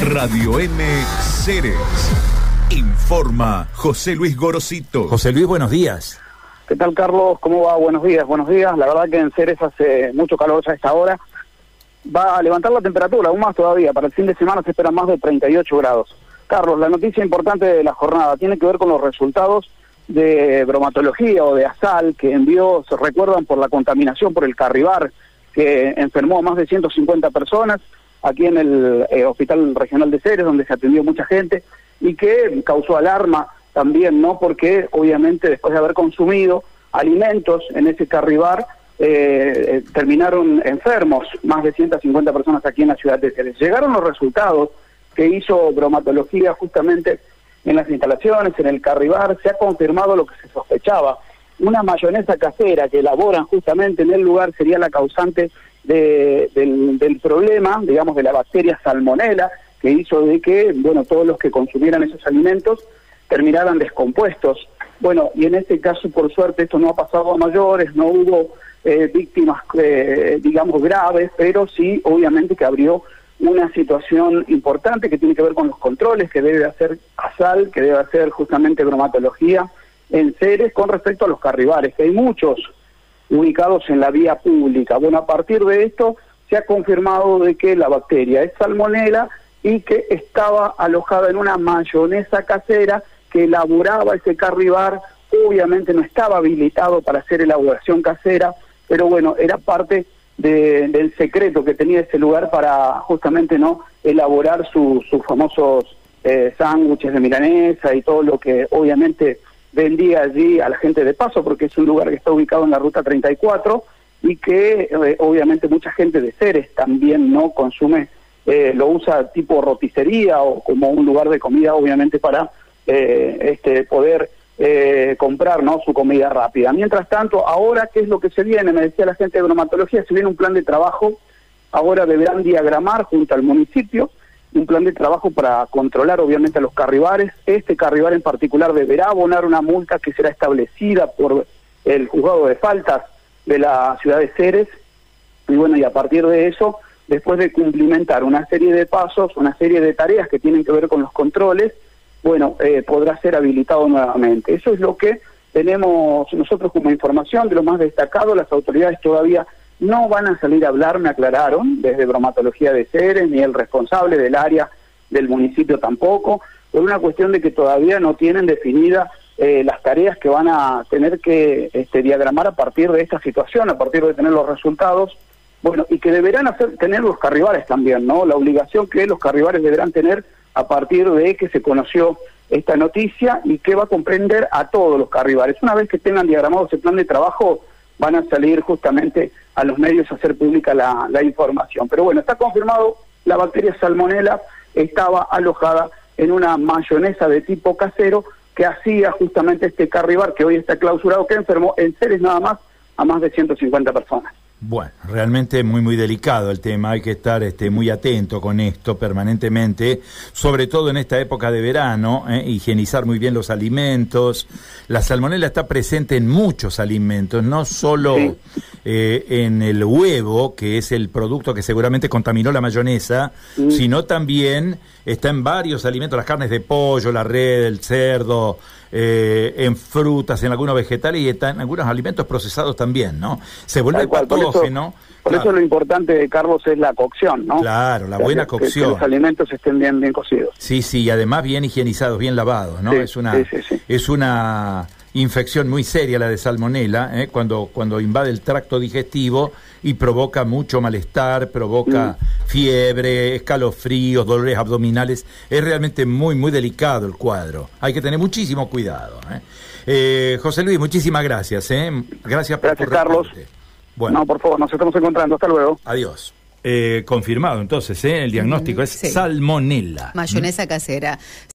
Radio M Ceres. Informa José Luis Gorosito. José Luis, buenos días. ¿Qué tal, Carlos? ¿Cómo va? Buenos días, buenos días. La verdad que en Ceres hace mucho calor ya a esta hora. Va a levantar la temperatura, aún más todavía. Para el fin de semana se esperan más de 38 grados. Carlos, la noticia importante de la jornada tiene que ver con los resultados de bromatología o de ASAL que envió, se recuerdan, por la contaminación por el Carribar, que enfermó a más de 150 personas aquí en el eh, Hospital Regional de Ceres, donde se atendió mucha gente, y que causó alarma también, ¿no? Porque obviamente después de haber consumido alimentos en ese Carribar, eh, eh, terminaron enfermos, más de 150 personas aquí en la ciudad de Ceres. Llegaron los resultados que hizo bromatología justamente en las instalaciones, en el Carribar, se ha confirmado lo que se sospechaba. Una mayonesa casera que elaboran justamente en el lugar sería la causante del, problema, digamos, de la bacteria salmonela, que hizo de que, bueno, todos los que consumieran esos alimentos terminaran descompuestos. Bueno, y en este caso, por suerte, esto no ha pasado a mayores, no hubo eh, víctimas, eh, digamos, graves, pero sí, obviamente, que abrió una situación importante que tiene que ver con los controles que debe hacer ASAL, que debe hacer justamente bromatología en Ceres con respecto a los carribares, que hay muchos ubicados en la vía pública. Bueno, a partir de esto se ha confirmado de que la bacteria es salmonela y que estaba alojada en una mayonesa casera que elaboraba ese carribar, obviamente no estaba habilitado para hacer elaboración casera, pero bueno, era parte del secreto que tenía ese lugar para justamente no elaborar sus famosos eh, sándwiches de milanesa y todo lo que obviamente vendía allí a la gente de paso, porque es un lugar que está ubicado en la ruta 34 y que eh, obviamente mucha gente de Ceres también no consume, eh, lo usa tipo roticería o como un lugar de comida, obviamente para eh, este poder comprar no su comida rápida. Mientras tanto, ahora, ¿qué es lo que se viene? Me decía la gente de bromatología, se viene un plan de trabajo, ahora deberán diagramar junto al municipio un plan de trabajo para controlar obviamente a los carribares. Este carribar en particular deberá abonar una multa que será establecida por el juzgado de faltas de la ciudad de Ceres. Y bueno, y a partir de eso, después de cumplimentar una serie de pasos, una serie de tareas que tienen que ver con los controles, bueno, eh, podrá ser habilitado nuevamente. Eso es lo que tenemos nosotros como información de lo más destacado. Las autoridades todavía no van a salir a hablar, me aclararon, desde bromatología de Ceres, ni el responsable del área del municipio tampoco, por una cuestión de que todavía no tienen definidas eh, las tareas que van a tener que este, diagramar a partir de esta situación, a partir de tener los resultados, bueno, y que deberán hacer, tener los carribares también, ¿no? La obligación que los carribares deberán tener a partir de que se conoció esta noticia y que va a comprender a todos los carribares. Una vez que tengan diagramado ese plan de trabajo, van a salir justamente a los medios a hacer pública la, información. Pero bueno, está confirmado, la bacteria salmonela estaba alojada en una mayonesa de tipo casero que hacía justamente este carribar que hoy está clausurado, que enfermó en seres nada más a más de 150 personas. Bueno, realmente muy muy delicado el tema, hay que estar este, muy atento con esto permanentemente, sobre todo en esta época de verano, ¿eh? higienizar muy bien los alimentos. La salmonela está presente en muchos alimentos, no solo eh, en el huevo, que es el producto que seguramente contaminó la mayonesa, sino también está en varios alimentos, las carnes de pollo, la red, el cerdo, eh, en frutas, en algunos vegetales y en algunos alimentos procesados también, ¿no? Se vuelve Por, eso, lo importante, Carlos, es la cocción, ¿no? Claro, la buena cocción. Que, los alimentos estén bien, bien cocidos. Sí, sí, y además bien higienizados, bien lavados, ¿no? es una, es una infección muy seria la de salmonela, ¿eh? cuando, cuando invade el tracto digestivo y provoca mucho malestar, provoca mm. fiebre, escalofríos, dolores abdominales. Es realmente muy, muy delicado el cuadro. Hay que tener muchísimo cuidado. ¿eh? Eh, José Luis, muchísimas gracias. Gracias por Gracias, Carlos. Bueno. No, por favor, nos estamos encontrando. Hasta luego. Adiós. confirmado entonces, el diagnóstico es salmonella. Mayonesa casera.